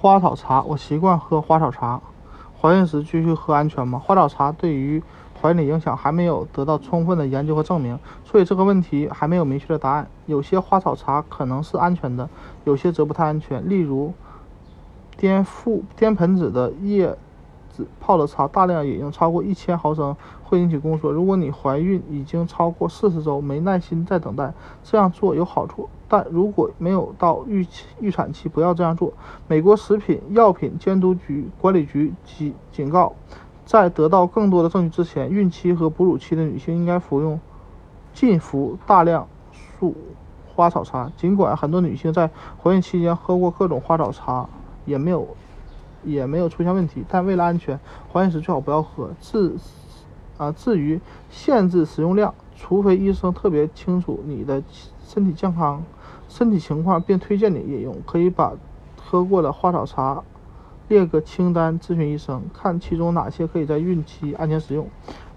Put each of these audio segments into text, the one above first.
花草茶，我习惯喝花草茶。怀孕时继续喝安全吗？花草茶对于怀孕的影响还没有得到充分的研究和证明，所以这个问题还没有明确的答案。有些花草茶可能是安全的，有些则不太安全。例如，颠覆颠盆子的叶泡的茶，大量饮用超过一千毫升会引起宫缩。如果你怀孕已经超过四十周，没耐心再等待，这样做有好处。但如果没有到预预产期，不要这样做。美国食品药品监督局管理局警警告。在得到更多的证据之前，孕期和哺乳期的女性应该服用禁服大量数花草茶。尽管很多女性在怀孕期间喝过各种花草茶，也没有也没有出现问题，但为了安全，怀孕时最好不要喝。至啊，至于限制使用量，除非医生特别清楚你的身体健康、身体情况，并推荐你饮用，可以把喝过的花草茶。列个清单，咨询医生，看其中哪些可以在孕期安全使用。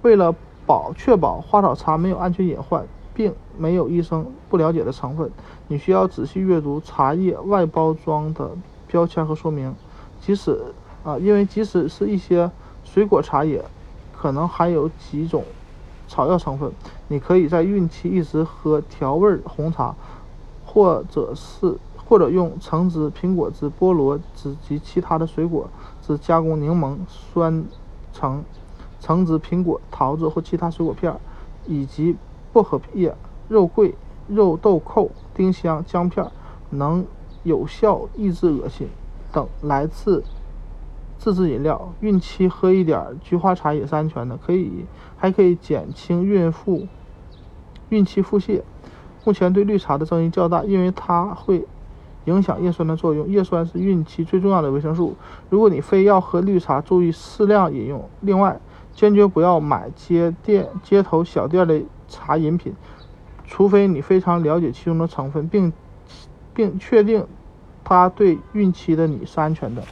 为了保确保花草茶没有安全隐患，并没有医生不了解的成分，你需要仔细阅读茶叶外包装的标签和说明。即使啊，因为即使是一些水果茶叶，可能含有几种草药成分。你可以在孕期一直喝调味红茶，或者是。或者用橙汁、苹果汁、菠萝汁及其他的水果汁加工柠檬酸橙、橙汁、苹果、桃子或其他水果片，以及薄荷叶、肉桂、肉豆蔻、丁香、姜片，能有效抑制恶心等来自自制饮料。孕期喝一点菊花茶也是安全的，可以还可以减轻孕妇孕期腹泻。目前对绿茶的争议较大，因为它会。影响叶酸的作用。叶酸是孕期最重要的维生素。如果你非要喝绿茶，注意适量饮用。另外，坚决不要买街店、街头小店的茶饮品，除非你非常了解其中的成分，并并确定它对孕期的你是安全的。